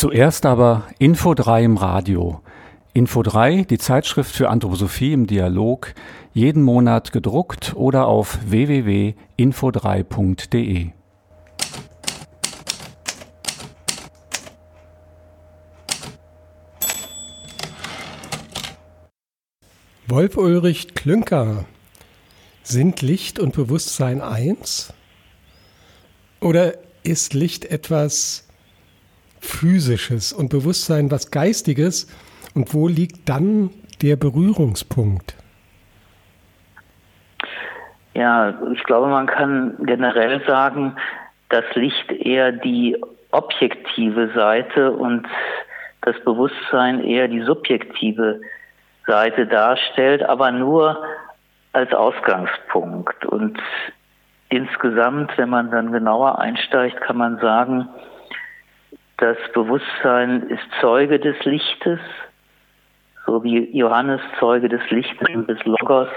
Zuerst aber Info 3 im Radio. Info 3, die Zeitschrift für Anthroposophie im Dialog, jeden Monat gedruckt oder auf www.info3.de. Wolf Ulrich Klünker. Sind Licht und Bewusstsein eins? Oder ist Licht etwas Physisches und Bewusstsein was Geistiges? Und wo liegt dann der Berührungspunkt? Ja, ich glaube, man kann generell sagen, dass Licht eher die objektive Seite und das Bewusstsein eher die subjektive Seite darstellt, aber nur als Ausgangspunkt. Und insgesamt, wenn man dann genauer einsteigt, kann man sagen, das Bewusstsein ist Zeuge des Lichtes, so wie Johannes Zeuge des Lichtes und des Logos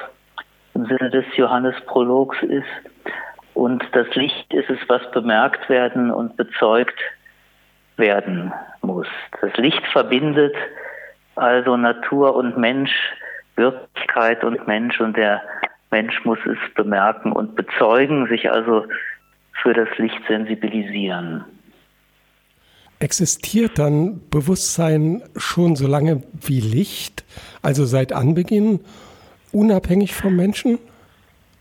im Sinne des Johannesprologs ist. Und das Licht ist es, was bemerkt werden und bezeugt werden muss. Das Licht verbindet also Natur und Mensch, Wirklichkeit und Mensch und der Mensch muss es bemerken und bezeugen, sich also für das Licht sensibilisieren. Existiert dann Bewusstsein schon so lange wie Licht, also seit Anbeginn, unabhängig vom Menschen?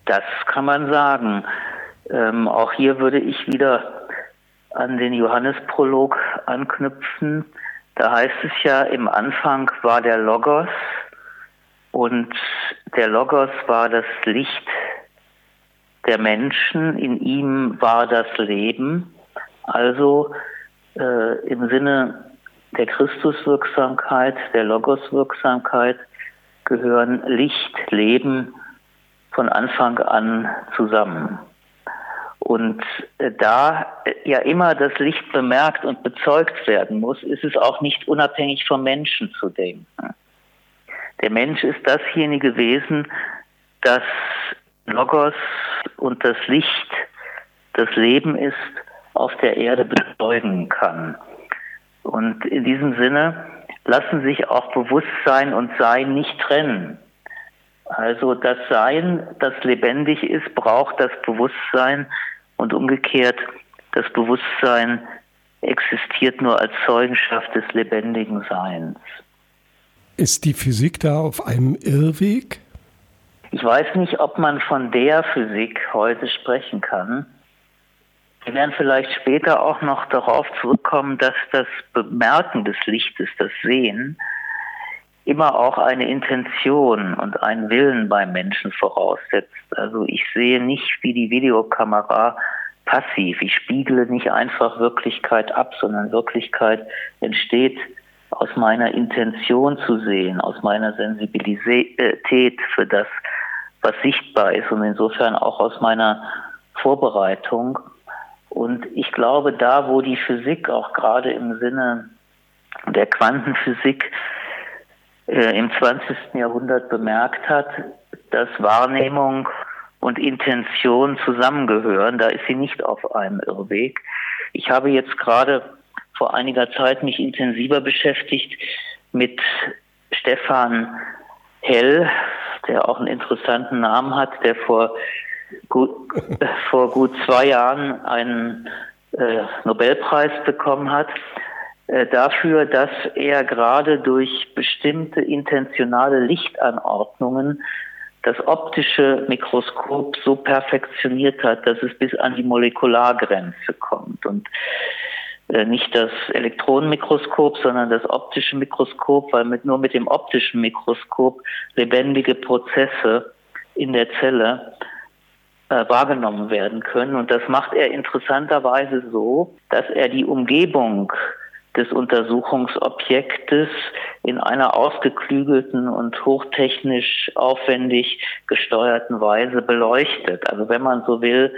Das kann man sagen. Ähm, auch hier würde ich wieder an den Johannesprolog anknüpfen. Da heißt es ja, im Anfang war der Logos und der Logos war das Licht der Menschen, in ihm war das Leben. Also äh, im Sinne der Christuswirksamkeit, der Logoswirksamkeit gehören Licht, Leben von Anfang an zusammen. Und äh, da äh, ja immer das Licht bemerkt und bezeugt werden muss, ist es auch nicht unabhängig vom Menschen zu denken. Der Mensch ist dasjenige Wesen, das Logos und das Licht, das Leben ist, auf der Erde bezeugen kann. Und in diesem Sinne lassen sich auch Bewusstsein und Sein nicht trennen. Also das Sein, das lebendig ist, braucht das Bewusstsein und umgekehrt, das Bewusstsein existiert nur als Zeugenschaft des lebendigen Seins. Ist die Physik da auf einem Irrweg? Ich weiß nicht, ob man von der Physik heute sprechen kann. Wir werden vielleicht später auch noch darauf zurückkommen, dass das Bemerken des Lichtes, das Sehen, immer auch eine Intention und einen Willen beim Menschen voraussetzt. Also ich sehe nicht wie die Videokamera passiv. Ich spiegle nicht einfach Wirklichkeit ab, sondern Wirklichkeit entsteht aus meiner Intention zu sehen, aus meiner Sensibilität für das, was sichtbar ist und insofern auch aus meiner Vorbereitung. Und ich glaube, da, wo die Physik auch gerade im Sinne der Quantenphysik äh, im 20. Jahrhundert bemerkt hat, dass Wahrnehmung und Intention zusammengehören, da ist sie nicht auf einem Irrweg. Ich habe jetzt gerade vor einiger Zeit mich intensiver beschäftigt mit Stefan Hell, der auch einen interessanten Namen hat, der vor gut, vor gut zwei Jahren einen äh, Nobelpreis bekommen hat, äh, dafür, dass er gerade durch bestimmte intentionale Lichtanordnungen das optische Mikroskop so perfektioniert hat, dass es bis an die Molekulargrenze kommt. Und äh, nicht das Elektronenmikroskop, sondern das optische Mikroskop, weil mit, nur mit dem optischen Mikroskop lebendige Prozesse in der Zelle wahrgenommen werden können. Und das macht er interessanterweise so, dass er die Umgebung des Untersuchungsobjektes in einer ausgeklügelten und hochtechnisch aufwendig gesteuerten Weise beleuchtet. Also wenn man so will,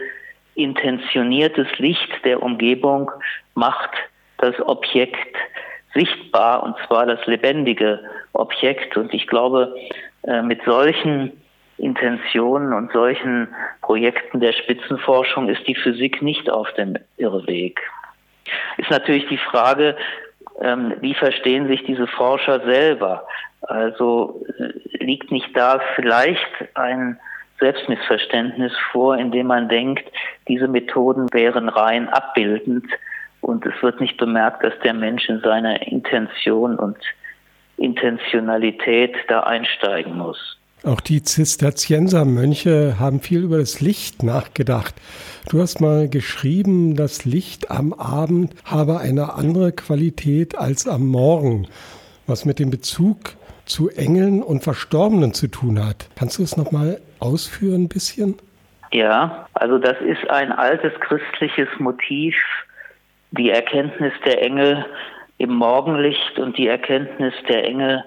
intentioniertes Licht der Umgebung macht das Objekt sichtbar, und zwar das lebendige Objekt. Und ich glaube, äh, mit solchen Intentionen und solchen Projekten der Spitzenforschung ist die Physik nicht auf dem Irrweg. Ist natürlich die Frage, ähm, wie verstehen sich diese Forscher selber? Also äh, liegt nicht da vielleicht ein Selbstmissverständnis vor, indem man denkt, diese Methoden wären rein abbildend und es wird nicht bemerkt, dass der Mensch in seiner Intention und Intentionalität da einsteigen muss. Auch die Zisterziensermönche haben viel über das Licht nachgedacht. Du hast mal geschrieben, das Licht am Abend habe eine andere Qualität als am Morgen, was mit dem Bezug zu Engeln und Verstorbenen zu tun hat. Kannst du es nochmal ausführen ein bisschen? Ja, also das ist ein altes christliches Motiv, die Erkenntnis der Engel im Morgenlicht und die Erkenntnis der Engel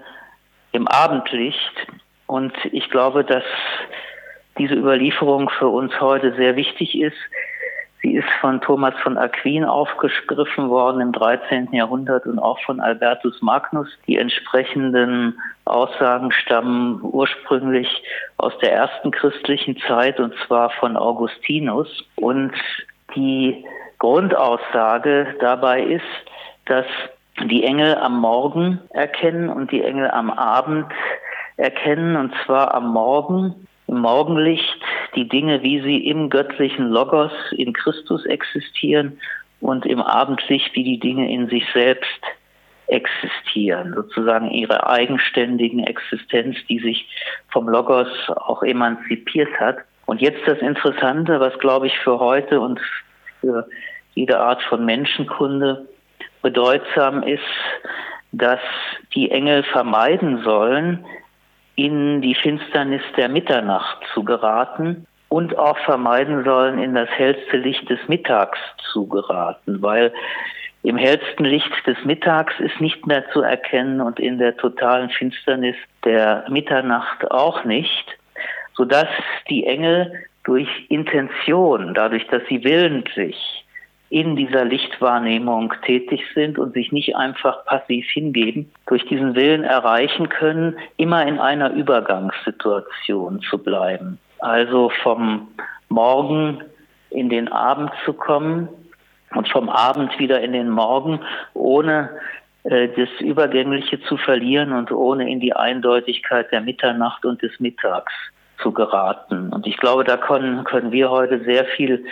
im Abendlicht. Und ich glaube, dass diese Überlieferung für uns heute sehr wichtig ist. Sie ist von Thomas von Aquin aufgegriffen worden im 13. Jahrhundert und auch von Albertus Magnus. Die entsprechenden Aussagen stammen ursprünglich aus der ersten christlichen Zeit und zwar von Augustinus. Und die Grundaussage dabei ist, dass die Engel am Morgen erkennen und die Engel am Abend erkennen, und zwar am Morgen, im Morgenlicht, die Dinge, wie sie im göttlichen Logos in Christus existieren und im Abendlicht, wie die Dinge in sich selbst existieren, sozusagen ihre eigenständigen Existenz, die sich vom Logos auch emanzipiert hat. Und jetzt das Interessante, was glaube ich für heute und für jede Art von Menschenkunde bedeutsam ist, dass die Engel vermeiden sollen, in die Finsternis der Mitternacht zu geraten und auch vermeiden sollen, in das hellste Licht des Mittags zu geraten, weil im hellsten Licht des Mittags ist nicht mehr zu erkennen und in der totalen Finsternis der Mitternacht auch nicht, sodass die Engel durch Intention, dadurch, dass sie willentlich in dieser Lichtwahrnehmung tätig sind und sich nicht einfach passiv hingeben, durch diesen Willen erreichen können, immer in einer Übergangssituation zu bleiben. Also vom Morgen in den Abend zu kommen und vom Abend wieder in den Morgen, ohne äh, das Übergängliche zu verlieren und ohne in die Eindeutigkeit der Mitternacht und des Mittags zu geraten. Und ich glaube, da können, können wir heute sehr viel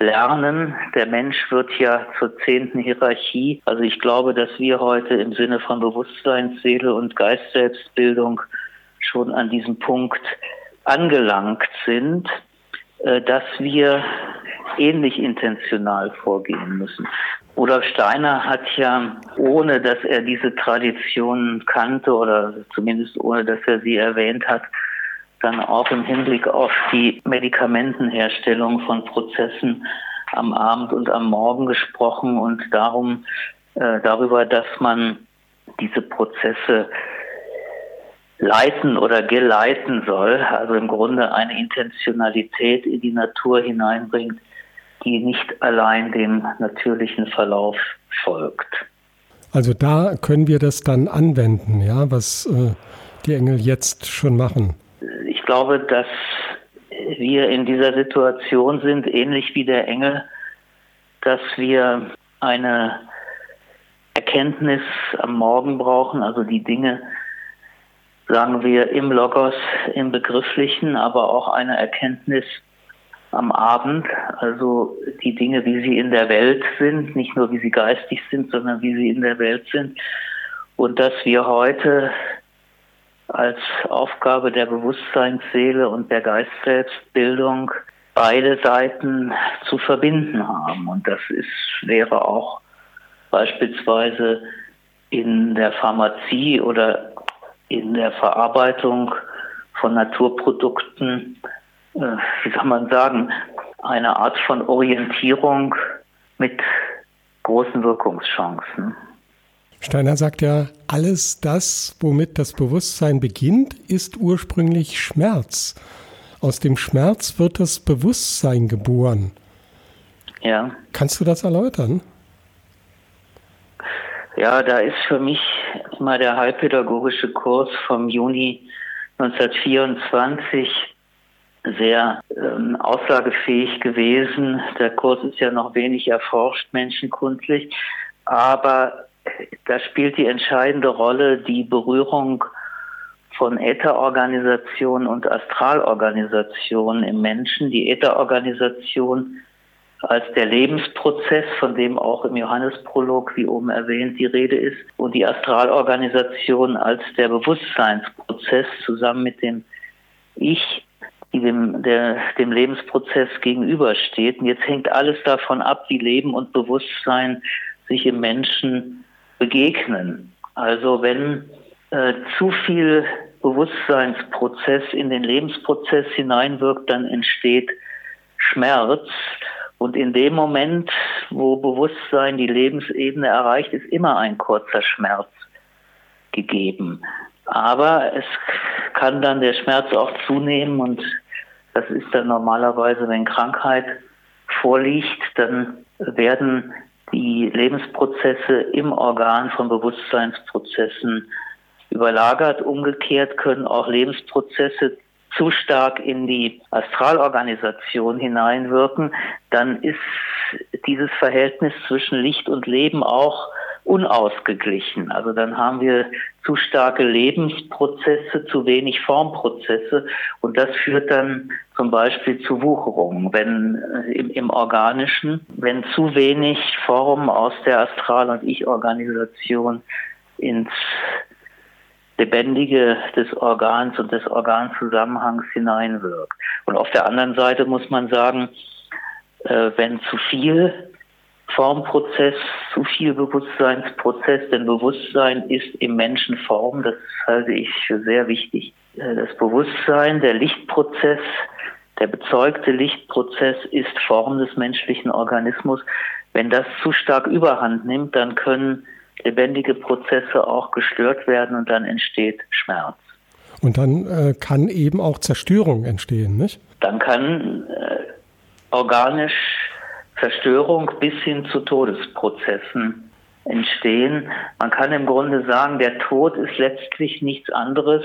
lernen. Der Mensch wird ja zur zehnten Hierarchie. Also ich glaube, dass wir heute im Sinne von Bewusstsein, Seele und Geist-Selbstbildung schon an diesem Punkt angelangt sind, äh, dass wir ähnlich intentional vorgehen müssen. Rudolf Steiner hat ja, ohne dass er diese Tradition kannte oder zumindest ohne dass er sie erwähnt hat, dann auch im Hinblick auf die Medikamentenherstellung von Prozessen am Abend und am Morgen gesprochen und darum äh, darüber, dass man diese Prozesse leiten oder geleiten soll, also im Grunde eine Intentionalität in die Natur hineinbringt, die nicht allein dem natürlichen Verlauf folgt. Also da können wir das dann anwenden, ja, was äh, die Engel jetzt schon machen glaube, dass wir in dieser Situation sind, ähnlich wie der Engel, dass wir eine Erkenntnis am Morgen brauchen, also die Dinge, sagen wir, im Logos, im Begrifflichen, aber auch eine Erkenntnis am Abend, also die Dinge, wie sie in der Welt sind, nicht nur wie sie geistig sind, sondern wie sie in der Welt sind. Und dass wir heute als Aufgabe der Bewusstseinsseele und der Geistselbstbildung beide Seiten zu verbinden haben. Und das ist, wäre auch beispielsweise in der Pharmazie oder in der Verarbeitung von Naturprodukten, äh, wie soll man sagen, eine Art von Orientierung mit großen Wirkungschancen. Steiner sagt ja, alles das, womit das Bewusstsein beginnt, ist ursprünglich Schmerz. Aus dem Schmerz wird das Bewusstsein geboren. Ja. Kannst du das erläutern? Ja, da ist für mich immer der heilpädagogische Kurs vom Juni 1924 sehr ähm, aussagefähig gewesen. Der Kurs ist ja noch wenig erforscht, menschenkundlich, aber da spielt die entscheidende Rolle die Berührung von Ätherorganisation und Astralorganisation im Menschen. Die Ätherorganisation als der Lebensprozess, von dem auch im Johannesprolog, wie oben erwähnt, die Rede ist, und die Astralorganisation als der Bewusstseinsprozess zusammen mit dem Ich, die dem, der, dem Lebensprozess gegenübersteht. Und jetzt hängt alles davon ab, wie Leben und Bewusstsein sich im Menschen begegnen. Also wenn äh, zu viel Bewusstseinsprozess in den Lebensprozess hineinwirkt, dann entsteht Schmerz. Und in dem Moment, wo Bewusstsein die Lebensebene erreicht, ist immer ein kurzer Schmerz gegeben. Aber es kann dann der Schmerz auch zunehmen und das ist dann normalerweise, wenn Krankheit vorliegt, dann werden die Lebensprozesse im Organ von Bewusstseinsprozessen überlagert. Umgekehrt können auch Lebensprozesse zu stark in die Astralorganisation hineinwirken, dann ist dieses Verhältnis zwischen Licht und Leben auch unausgeglichen. Also dann haben wir zu starke Lebensprozesse, zu wenig Formprozesse und das führt dann zum Beispiel zu Wucherungen, wenn äh, im, im Organischen, wenn zu wenig Form aus der Astral- und Ich-Organisation ins Lebendige des Organs und des Organzusammenhangs hineinwirkt. Und auf der anderen Seite muss man sagen, äh, wenn zu viel Formprozess, zu viel Bewusstseinsprozess, denn Bewusstsein ist im Menschen Form, das halte ich für sehr wichtig. Äh, das Bewusstsein, der Lichtprozess, der bezeugte Lichtprozess ist Form des menschlichen Organismus. Wenn das zu stark überhand nimmt, dann können lebendige Prozesse auch gestört werden und dann entsteht Schmerz. Und dann äh, kann eben auch Zerstörung entstehen, nicht? Dann kann äh, organisch Zerstörung bis hin zu Todesprozessen entstehen. Man kann im Grunde sagen, der Tod ist letztlich nichts anderes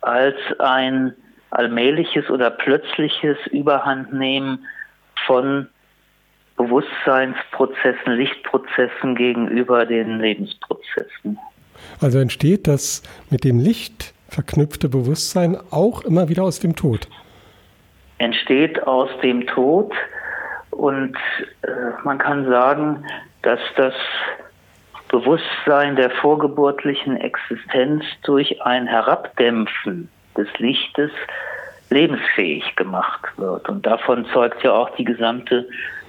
als ein allmähliches oder plötzliches Überhandnehmen von Bewusstseinsprozessen, Lichtprozessen gegenüber den Lebensprozessen. Also entsteht das mit dem Licht verknüpfte Bewusstsein auch immer wieder aus dem Tod? Entsteht aus dem Tod und äh, man kann sagen, dass das Bewusstsein der vorgeburtlichen Existenz durch ein Herabdämpfen des Lichtes lebensfähig gemacht wird. Und davon zeugt ja auch die gesamte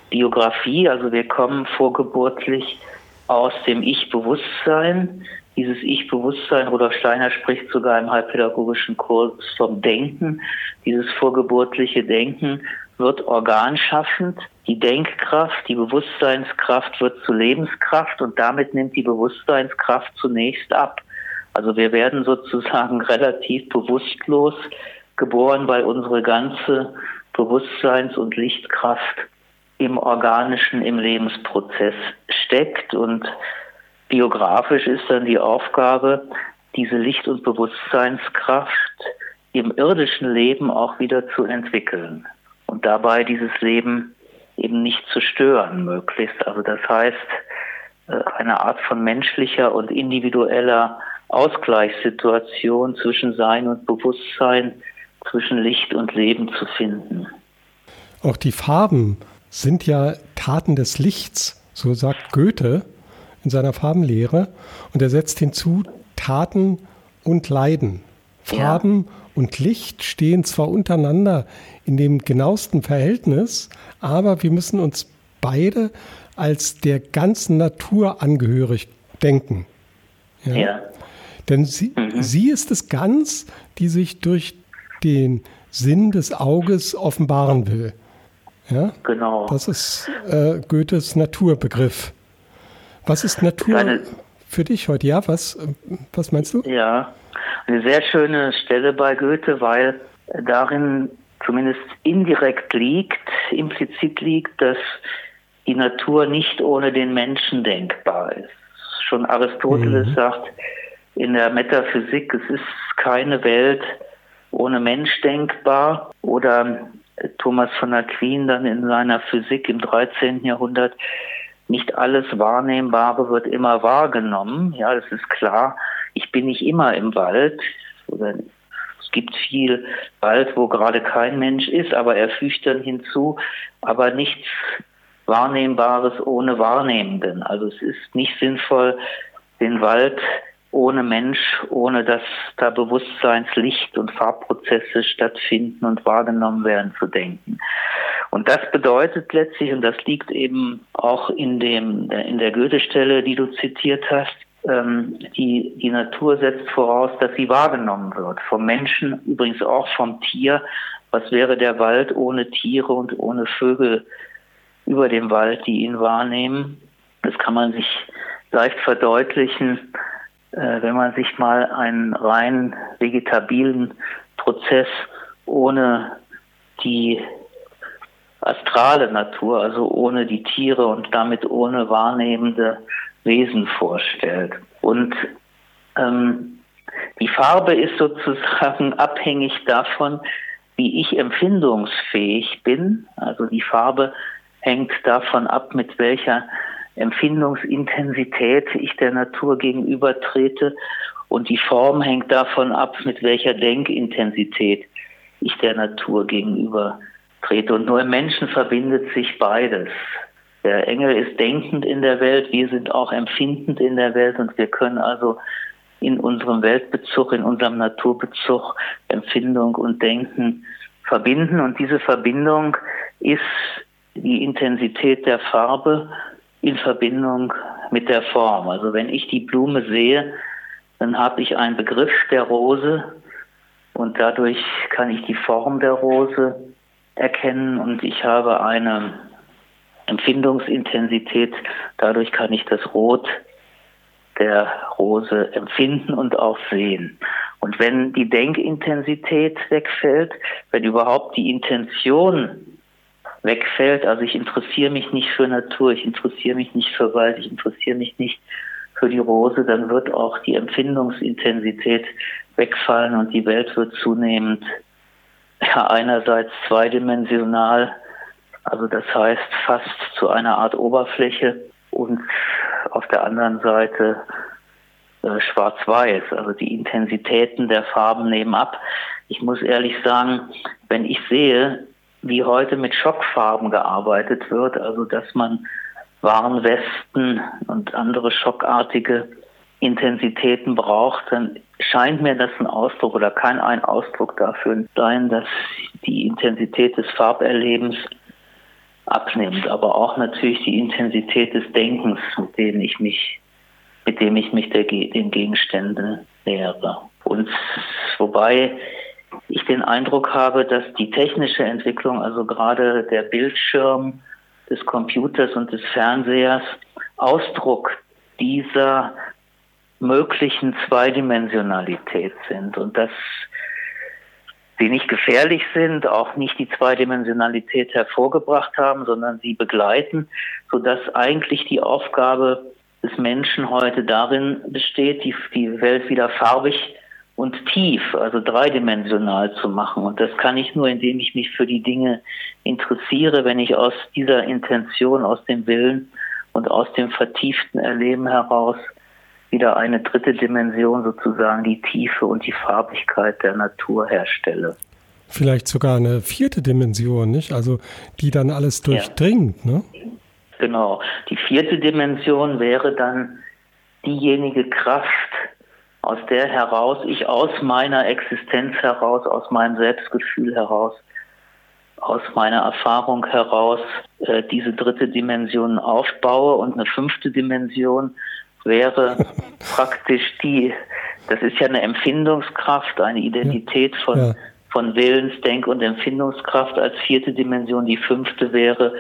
Biografie, also wir kommen vorgeburtlich aus dem Ich-Bewusstsein. Dieses Ich-Bewusstsein, Rudolf Steiner spricht sogar im halbpädagogischen Kurs vom Denken. Dieses vorgeburtliche Denken wird organschaffend. Die Denkkraft, die Bewusstseinskraft wird zu Lebenskraft und damit nimmt die Bewusstseinskraft zunächst ab. Also wir werden sozusagen relativ bewusstlos geboren, weil unsere ganze Bewusstseins- und Lichtkraft im organischen, im Lebensprozess steckt. Und biografisch ist dann die Aufgabe, diese Licht- und Bewusstseinskraft im irdischen Leben auch wieder zu entwickeln und dabei dieses Leben eben nicht zu stören möglichst. Also das heißt, äh, eine Art von menschlicher und individueller Ausgleichssituation zwischen Sein und Bewusstsein, zwischen Licht und Leben zu finden. Auch die Farben sind ja Taten des Lichts, so sagt Goethe in seiner Farbenlehre. Und er setzt hinzu Taten und Leiden. Farben ja. Und Licht stehen zwar untereinander in dem genauesten Verhältnis, aber wir müssen uns beide als der ganzen Natur angehörig denken. Ja. ja. Denn sie, mhm. sie ist es ganz, die sich durch den Sinn des Auges offenbaren will. Ja? Genau. Das ist äh, Goethes Naturbegriff. Was ist Natur eine, für dich heute? Ja, was, was meinst du? Ja, eine sehr schöne Stelle bei Goethe, weil darin zumindest indirekt liegt, implizit liegt, dass die Natur nicht ohne den Menschen denkbar ist. Schon Aristoteles mhm. sagt in der Metaphysik, es ist keine Welt ohne Mensch denkbar. Oder Thomas von Aquin dann in seiner Physik im 13. Jahrhundert nicht alles Wahrnehmbare wird immer wahrgenommen. Ja, das ist klar. Ich bin nicht immer im Wald. Oder es gibt viel Wald, wo gerade kein Mensch ist, aber er fügt dann hinzu, aber nichts Wahrnehmbares ohne Wahrnehmenden. Also es ist nicht sinnvoll, den Wald ohne Mensch, ohne dass da Bewusstseinslicht und Farbprozesse stattfinden und wahrgenommen werden, zu denken. Und das bedeutet letztlich, und das liegt eben auch in dem, in der Goethe-Stelle, die du zitiert hast, ähm, die, die Natur setzt voraus, dass sie wahrgenommen wird. Vom Menschen, übrigens auch vom Tier. Was wäre der Wald ohne Tiere und ohne Vögel über dem Wald, die ihn wahrnehmen? Das kann man sich leicht verdeutlichen, äh, wenn man sich mal einen rein vegetabilen Prozess ohne die astrale Natur, also ohne die Tiere und damit ohne wahrnehmende Wesen vorstellt. Und ähm, die Farbe ist sozusagen abhängig davon, wie ich empfindungsfähig bin. Also die Farbe hängt davon ab, mit welcher Empfindungsintensität ich der Natur gegenüber trete. Und die Form hängt davon ab, mit welcher Denkintensität ich der Natur gegenüber trete. Und nur im Menschen verbindet sich beides. Der Engel ist denkend in der Welt, wir sind auch empfindend in der Welt und wir können also in unserem Weltbezug, in unserem Naturbezug Empfindung und Denken verbinden. Und diese Verbindung ist die Intensität der Farbe in Verbindung mit der Form. Also wenn ich die Blume sehe, dann habe ich einen Begriff der Rose und dadurch kann ich die Form der Rose erkennen und ich habe eine Empfindungsintensität. Dadurch kann ich das Rot der Rose empfinden und auch sehen. Und wenn die Denkintensität wegfällt, wenn überhaupt die Intention wegfällt, also ich interessiere mich nicht für Natur, ich interessiere mich nicht für Wald, ich interessiere mich nicht für die Rose, dann wird auch die Empfindungsintensität wegfallen und die Welt wird zunehmend ja, einerseits zweidimensional, also das heißt fast zu einer Art Oberfläche und auf der anderen Seite äh, schwarz-weiß, also die Intensitäten der Farben nehmen ab. Ich muss ehrlich sagen, wenn ich sehe, wie heute mit Schockfarben gearbeitet wird, also dass man Warnwesten und andere schockartige Intensitäten braucht, dann scheint mir das ein Ausdruck oder kann ein Ausdruck dafür sein, dass die Intensität des Farberlebens abnimmt, aber auch natürlich die Intensität des Denkens, mit dem ich mich, mit dem ich mich der, den Gegenständen nähere. Und wobei ich den Eindruck habe, dass die technische Entwicklung, also gerade der Bildschirm des Computers und des Fernsehers, Ausdruck dieser möglichen Zweidimensionalität sind und dass sie nicht gefährlich sind, auch nicht die Zweidimensionalität hervorgebracht haben, sondern sie begleiten, sodass eigentlich die Aufgabe des Menschen heute darin besteht, die, die Welt wieder farbig und tief, also dreidimensional zu machen. Und das kann ich nur, indem ich mich für die Dinge interessiere, wenn ich aus dieser Intention, aus dem Willen und aus dem vertieften Erleben heraus wieder eine dritte Dimension, sozusagen die Tiefe und die Farbigkeit der Natur herstelle. Vielleicht sogar eine vierte Dimension, nicht? Also die dann alles durchdringt, ja. ne? Genau. Die vierte Dimension wäre dann diejenige Kraft, aus der heraus ich aus meiner Existenz heraus, aus meinem Selbstgefühl heraus, aus meiner Erfahrung heraus äh, diese dritte Dimension aufbaue und eine fünfte Dimension wäre praktisch die, das ist ja eine Empfindungskraft, eine Identität von, ja. von Willens, Denk- und Empfindungskraft als vierte Dimension. Die fünfte wäre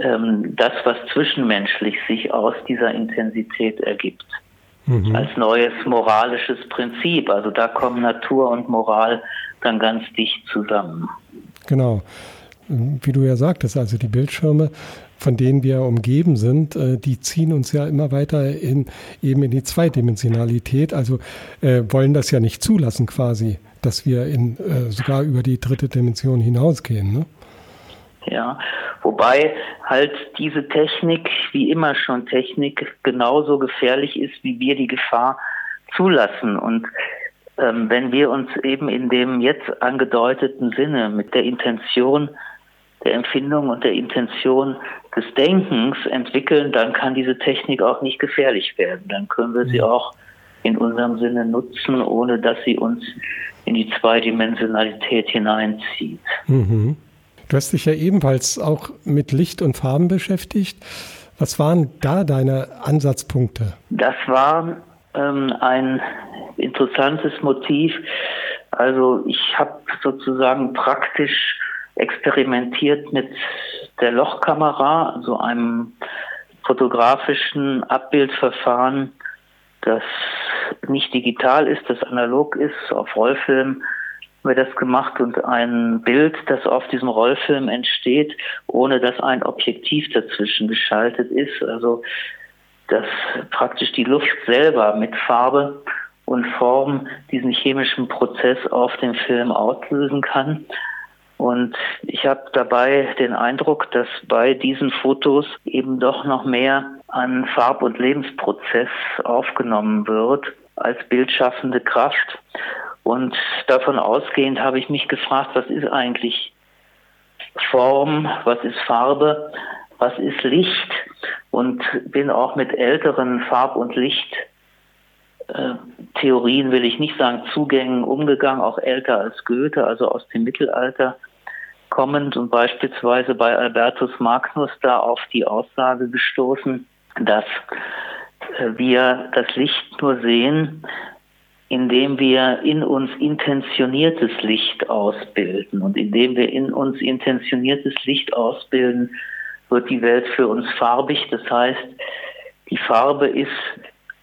ähm, das, was zwischenmenschlich sich aus dieser Intensität ergibt. Mhm. Als neues moralisches Prinzip. Also da kommen Natur und Moral dann ganz dicht zusammen. Genau. Wie du ja sagtest, also die Bildschirme von denen wir umgeben sind, äh, die ziehen uns ja immer weiter in, eben in die Zweidimensionalität, also äh, wollen das ja nicht zulassen quasi, dass wir in, äh, sogar über die dritte Dimension hinausgehen. Ne? Ja, wobei halt diese Technik, wie immer schon Technik, genauso gefährlich ist, wie wir die Gefahr zulassen. Und ähm, wenn wir uns eben in dem jetzt angedeuteten Sinne mit der Intention der Empfindung und der Intention des Denkens entwickeln, dann kann diese Technik auch nicht gefährlich werden. Dann können wir sie mhm. auch in unserem Sinne nutzen, ohne dass sie uns in die Zweidimensionalität hineinzieht. Mhm. Du hast dich ja ebenfalls auch mit Licht und Farben beschäftigt. Was waren da deine Ansatzpunkte? Das war ähm, ein interessantes Motiv. Also ich habe sozusagen praktisch experimentiert mit der Lochkamera, also einem fotografischen Abbildverfahren, das nicht digital ist, das analog ist, auf Rollfilm haben wir das gemacht und ein Bild, das auf diesem Rollfilm entsteht, ohne dass ein Objektiv dazwischen geschaltet ist. Also dass praktisch die Luft selber mit Farbe und Form diesen chemischen Prozess auf dem Film auslösen kann. Und ich habe dabei den Eindruck, dass bei diesen Fotos eben doch noch mehr an Farb- und Lebensprozess aufgenommen wird als bildschaffende Kraft. Und davon ausgehend habe ich mich gefragt, was ist eigentlich Form, was ist Farbe, was ist Licht und bin auch mit älteren Farb- und Lichttheorien, will ich nicht sagen Zugängen umgegangen, auch älter als Goethe, also aus dem Mittelalter kommend und beispielsweise bei Albertus Magnus da auf die Aussage gestoßen, dass äh, wir das Licht nur sehen, indem wir in uns intentioniertes Licht ausbilden. Und indem wir in uns intentioniertes Licht ausbilden, wird die Welt für uns farbig. Das heißt, die Farbe ist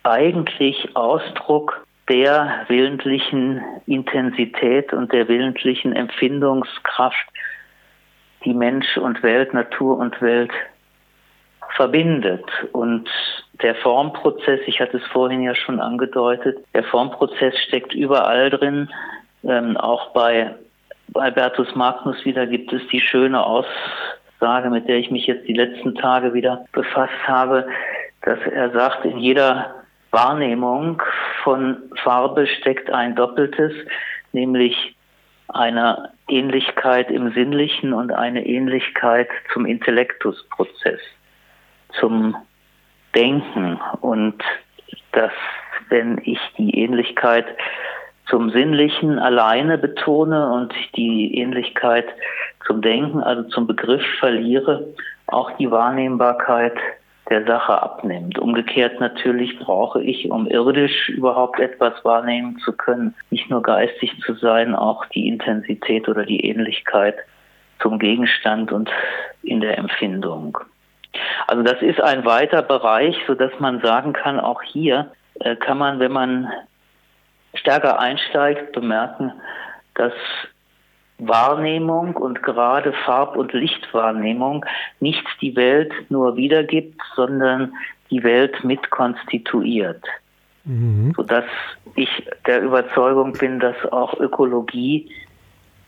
eigentlich Ausdruck der willentlichen Intensität und der willentlichen Empfindungskraft, die Mensch und Welt, Natur und Welt verbindet. Und der Formprozess, ich hatte es vorhin ja schon angedeutet, der Formprozess steckt überall drin. Ähm, auch bei Albertus Magnus wieder gibt es die schöne Aussage, mit der ich mich jetzt die letzten Tage wieder befasst habe, dass er sagt, in jeder Wahrnehmung von Farbe steckt ein Doppeltes, nämlich eine Ähnlichkeit im Sinnlichen und eine Ähnlichkeit zum Intellektusprozess zum Denken. Und dass wenn ich die Ähnlichkeit zum Sinnlichen alleine betone und die Ähnlichkeit zum Denken, also zum Begriff verliere, auch die Wahrnehmbarkeit der Sache abnimmt. Umgekehrt natürlich brauche ich, um irdisch überhaupt etwas wahrnehmen zu können, nicht nur geistig zu sein, auch die Intensität oder die Ähnlichkeit zum Gegenstand und in der Empfindung. Also das ist ein weiter Bereich, so dass man sagen kann, auch hier äh, kann man, wenn man stärker einsteigt, bemerken, dass Wahrnehmung und gerade Farb- und Lichtwahrnehmung nicht die Welt nur wiedergibt, sondern die Welt mitkonstituiert. Mhm. Sodass ich der Überzeugung bin, dass auch Ökologie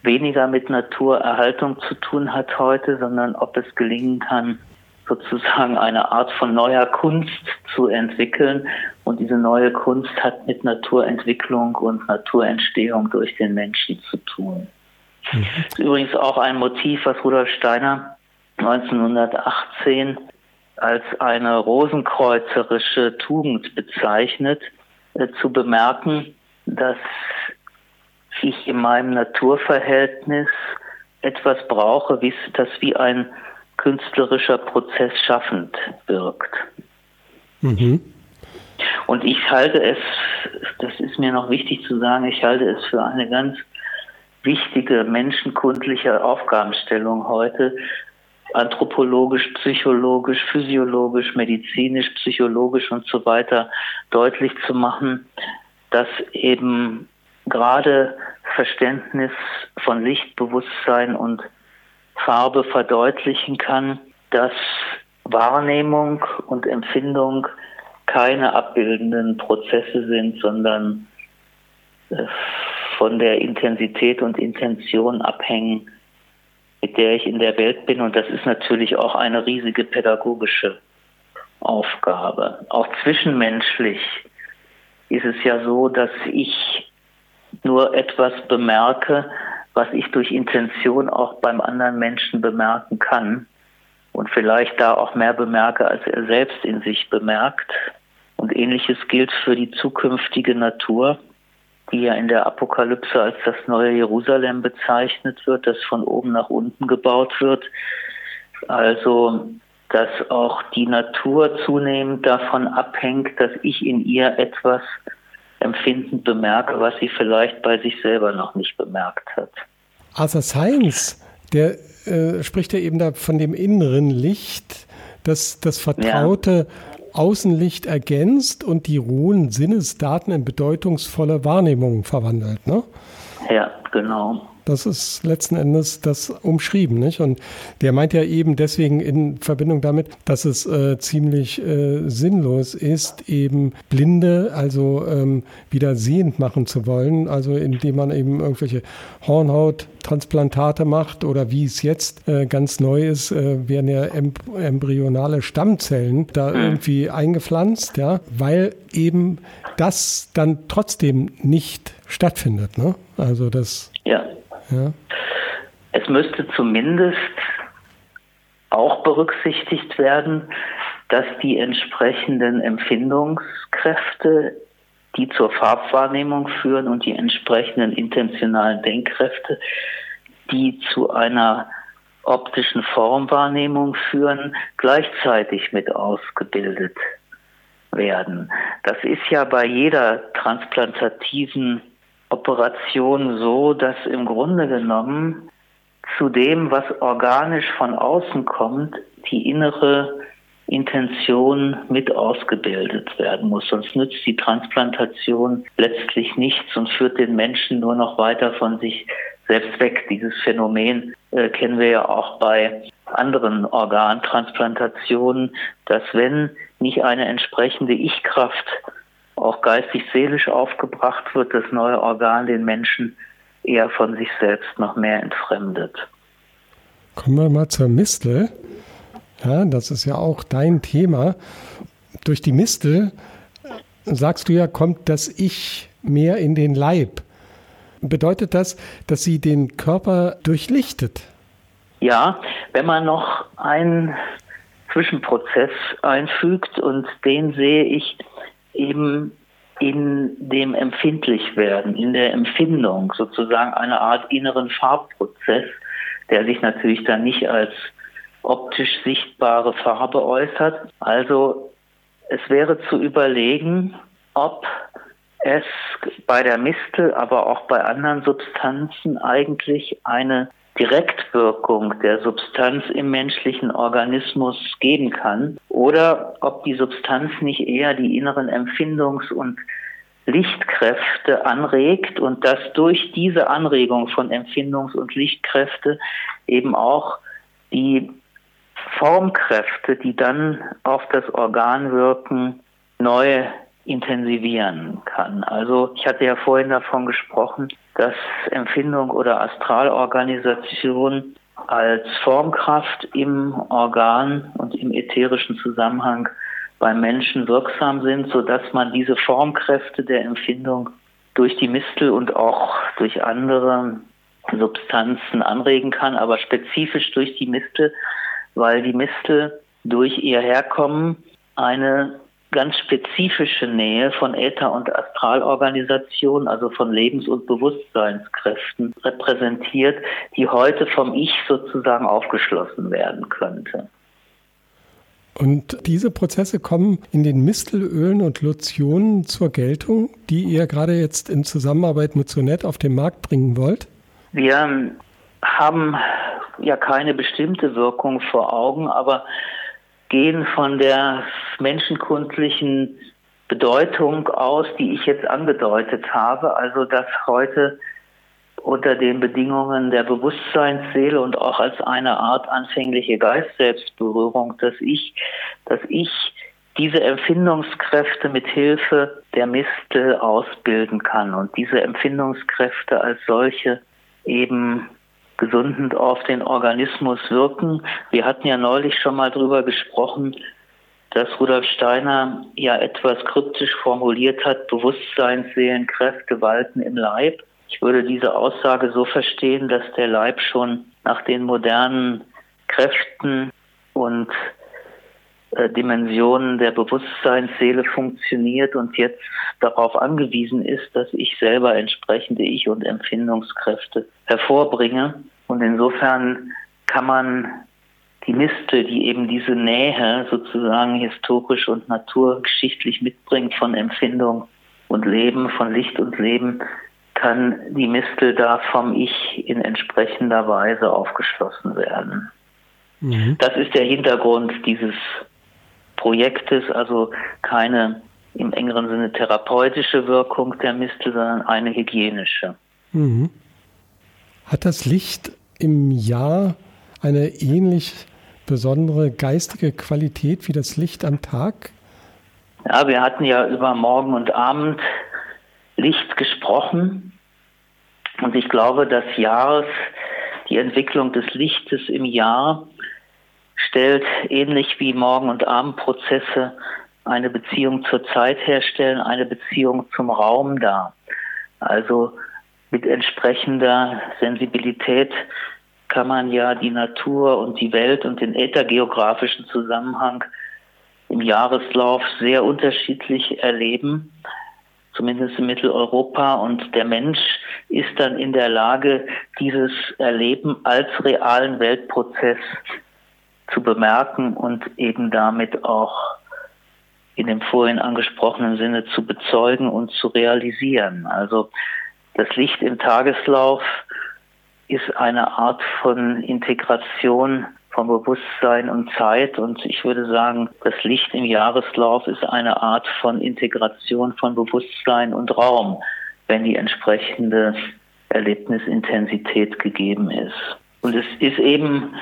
weniger mit Naturerhaltung zu tun hat heute, sondern ob es gelingen kann, sozusagen eine Art von neuer Kunst zu entwickeln. Und diese neue Kunst hat mit Naturentwicklung und Naturentstehung durch den Menschen zu tun. Mhm. Das ist übrigens auch ein Motiv, was Rudolf Steiner 1918 als eine rosenkreuzerische Tugend bezeichnet, äh, zu bemerken, dass ich in meinem Naturverhältnis etwas brauche, wie, das wie ein künstlerischer Prozess schaffend wirkt. Mhm. Und ich halte es, das ist mir noch wichtig zu sagen, ich halte es für eine ganz wichtige menschenkundliche Aufgabenstellung heute, anthropologisch, psychologisch, physiologisch, medizinisch, psychologisch und so weiter deutlich zu machen, dass eben gerade Verständnis von Lichtbewusstsein und Farbe verdeutlichen kann, dass Wahrnehmung und Empfindung keine abbildenden Prozesse sind, sondern von der Intensität und Intention abhängen, mit der ich in der Welt bin. Und das ist natürlich auch eine riesige pädagogische Aufgabe. Auch zwischenmenschlich ist es ja so, dass ich nur etwas bemerke, was ich durch Intention auch beim anderen Menschen bemerken kann und vielleicht da auch mehr bemerke, als er selbst in sich bemerkt. Und ähnliches gilt für die zukünftige Natur, die ja in der Apokalypse als das neue Jerusalem bezeichnet wird, das von oben nach unten gebaut wird. Also, dass auch die Natur zunehmend davon abhängt, dass ich in ihr etwas empfindend bemerke, was sie vielleicht bei sich selber noch nicht bemerkt hat. Arthur Science, der äh, spricht ja eben da von dem inneren Licht, das das vertraute ja. Außenlicht ergänzt und die rohen Sinnesdaten in bedeutungsvolle Wahrnehmungen verwandelt. Ne? Ja, genau. Das ist letzten Endes das umschrieben, nicht? Und der meint ja eben deswegen in Verbindung damit, dass es äh, ziemlich äh, sinnlos ist, eben Blinde, also ähm, wieder sehend machen zu wollen, also indem man eben irgendwelche Hornhauttransplantate macht oder wie es jetzt äh, ganz neu ist, äh, werden ja embryonale Stammzellen da mhm. irgendwie eingepflanzt, ja, weil eben das dann trotzdem nicht stattfindet, ne? Also das ja. Es müsste zumindest auch berücksichtigt werden, dass die entsprechenden Empfindungskräfte, die zur Farbwahrnehmung führen und die entsprechenden intentionalen Denkkräfte, die zu einer optischen Formwahrnehmung führen, gleichzeitig mit ausgebildet werden. Das ist ja bei jeder transplantativen Operation so, dass im Grunde genommen zu dem, was organisch von außen kommt, die innere Intention mit ausgebildet werden muss. Sonst nützt die Transplantation letztlich nichts und führt den Menschen nur noch weiter von sich selbst weg. Dieses Phänomen äh, kennen wir ja auch bei anderen Organtransplantationen, dass wenn nicht eine entsprechende Ich-Kraft auch geistig-seelisch aufgebracht wird, das neue Organ den Menschen eher von sich selbst noch mehr entfremdet. Kommen wir mal zur Mistel. Ja, das ist ja auch dein Thema. Durch die Mistel, sagst du ja, kommt das Ich mehr in den Leib. Bedeutet das, dass sie den Körper durchlichtet? Ja, wenn man noch einen Zwischenprozess einfügt und den sehe ich eben in dem Empfindlichwerden, in der Empfindung, sozusagen eine Art inneren Farbprozess, der sich natürlich dann nicht als optisch sichtbare Farbe äußert. Also es wäre zu überlegen, ob es bei der Mistel, aber auch bei anderen Substanzen eigentlich eine Direktwirkung der Substanz im menschlichen Organismus geben kann oder ob die Substanz nicht eher die inneren Empfindungs- und Lichtkräfte anregt und dass durch diese Anregung von Empfindungs- und Lichtkräfte eben auch die Formkräfte, die dann auf das Organ wirken, neu intensivieren kann. Also ich hatte ja vorhin davon gesprochen, dass Empfindung oder Astralorganisation als Formkraft im Organ und im ätherischen Zusammenhang beim Menschen wirksam sind, so dass man diese Formkräfte der Empfindung durch die Mistel und auch durch andere Substanzen anregen kann, aber spezifisch durch die Mistel, weil die Mistel durch ihr Herkommen eine ganz spezifische Nähe von Äther- und Astralorganisationen, also von Lebens- und Bewusstseinskräften repräsentiert, die heute vom Ich sozusagen aufgeschlossen werden könnte. Und diese Prozesse kommen in den Mistelölen und Lotionen zur Geltung, die ihr gerade jetzt in Zusammenarbeit mit Sonet auf den Markt bringen wollt? Wir haben ja keine bestimmte Wirkung vor Augen, aber gehen von der menschenkundlichen Bedeutung aus, die ich jetzt angedeutet habe, also dass heute unter den Bedingungen der Bewusstseinsseele und auch als eine Art anfängliche Geist-Selbstberührung, dass ich, dass ich diese Empfindungskräfte mit Hilfe der Mistel ausbilden kann und diese Empfindungskräfte als solche eben gesundend auf den Organismus wirken. Wir hatten ja neulich schon mal drüber gesprochen, dass Rudolf Steiner ja etwas kryptisch formuliert hat, Bewusstseinsseelenkräfte walten im Leib. Ich würde diese Aussage so verstehen, dass der Leib schon nach den modernen Kräften und äh, Dimensionen der Bewusstseinsseele funktioniert und jetzt darauf angewiesen ist, dass ich selber entsprechende Ich- und Empfindungskräfte hervorbringe. Und insofern kann man die Mistel, die eben diese Nähe sozusagen historisch und naturgeschichtlich mitbringt von Empfindung und Leben, von Licht und Leben, kann die Mistel da vom Ich in entsprechender Weise aufgeschlossen werden. Mhm. Das ist der Hintergrund dieses Projektes, also keine im engeren Sinne therapeutische Wirkung der Mistel, sondern eine hygienische. Mhm. Hat das Licht im Jahr eine ähnlich besondere geistige Qualität wie das Licht am Tag? Ja, wir hatten ja über Morgen und Abend Licht gesprochen. Und ich glaube, das Jahres, die Entwicklung des Lichtes im Jahr stellt ähnlich wie Morgen- und Abendprozesse eine Beziehung zur Zeit herstellen, eine Beziehung zum Raum dar. Also mit entsprechender Sensibilität kann man ja die Natur und die Welt und den äthergeografischen Zusammenhang im Jahreslauf sehr unterschiedlich erleben, zumindest in Mitteleuropa. Und der Mensch ist dann in der Lage, dieses Erleben als realen Weltprozess zu bemerken und eben damit auch in dem vorhin angesprochenen Sinne zu bezeugen und zu realisieren. Also das Licht im Tageslauf ist eine Art von Integration von Bewusstsein und Zeit und ich würde sagen, das Licht im Jahreslauf ist eine Art von Integration von Bewusstsein und Raum, wenn die entsprechende Erlebnisintensität gegeben ist. Und es ist eben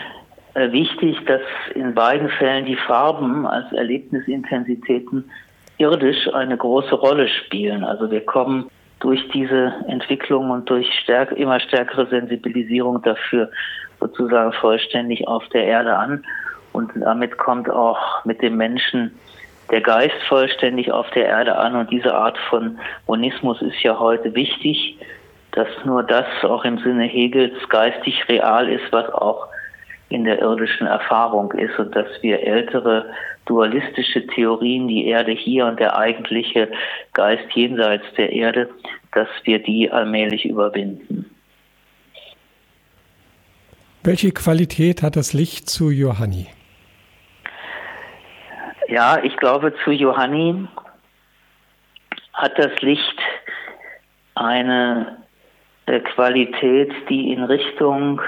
wichtig, dass in beiden Fällen die Farben als Erlebnisintensitäten irdisch eine große Rolle spielen. Also wir kommen durch diese Entwicklung und durch stärk immer stärkere Sensibilisierung dafür sozusagen vollständig auf der Erde an. Und damit kommt auch mit dem Menschen der Geist vollständig auf der Erde an. Und diese Art von Monismus ist ja heute wichtig, dass nur das auch im Sinne Hegels geistig real ist, was auch in der irdischen Erfahrung ist und dass wir ältere dualistische Theorien, die Erde hier und der eigentliche Geist jenseits der Erde, dass wir die allmählich überwinden. Welche Qualität hat das Licht zu Johanni? Ja, ich glaube, zu Johanni hat das Licht eine äh, Qualität, die in Richtung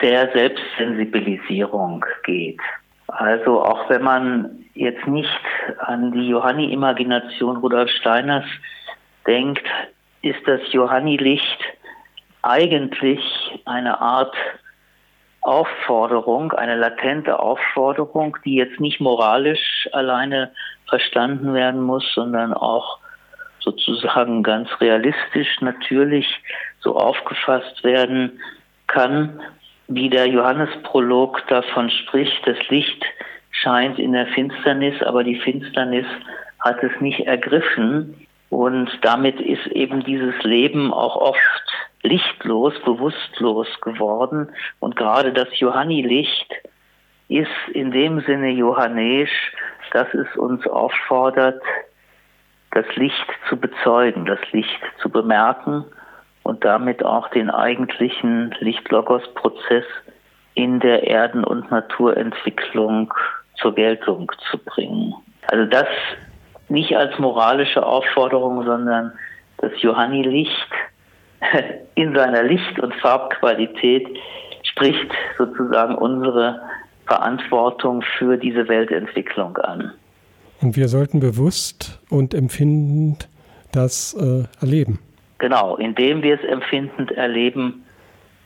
der Selbstsensibilisierung geht. Also auch wenn man jetzt nicht an die Johanni-Imagination Rudolf Steiners denkt, ist das Johanni-Licht eigentlich eine Art Aufforderung, eine latente Aufforderung, die jetzt nicht moralisch alleine verstanden werden muss, sondern auch sozusagen ganz realistisch natürlich so aufgefasst werden kann wie der Johannesprolog davon spricht, das Licht scheint in der Finsternis, aber die Finsternis hat es nicht ergriffen. Und damit ist eben dieses Leben auch oft lichtlos, bewusstlos geworden. Und gerade das Johanni-Licht ist in dem Sinne johannäisch, dass es uns auffordert, das Licht zu bezeugen, das Licht zu bemerken und damit auch den eigentlichen Lichtlogos-Prozess in der Erden- und Naturentwicklung zur Geltung zu bringen. Also das nicht als moralische Aufforderung, sondern das Johanni-Licht in seiner Licht- und Farbqualität spricht sozusagen unsere Verantwortung für diese Weltentwicklung an. Und wir sollten bewusst und empfindend das äh, erleben. Genau, indem wir es empfindend erleben,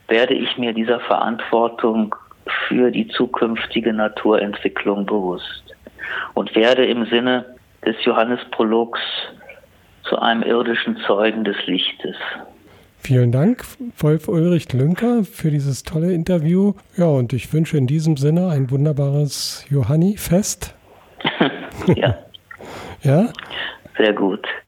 werde ich mir dieser Verantwortung für die zukünftige Naturentwicklung bewusst und werde im Sinne des Johannesprologs zu einem irdischen Zeugen des Lichtes. Vielen Dank, Wolf Ulrich Lünker, für dieses tolle Interview. Ja, und ich wünsche in diesem Sinne ein wunderbares Johanni-Fest. ja. ja? Sehr gut.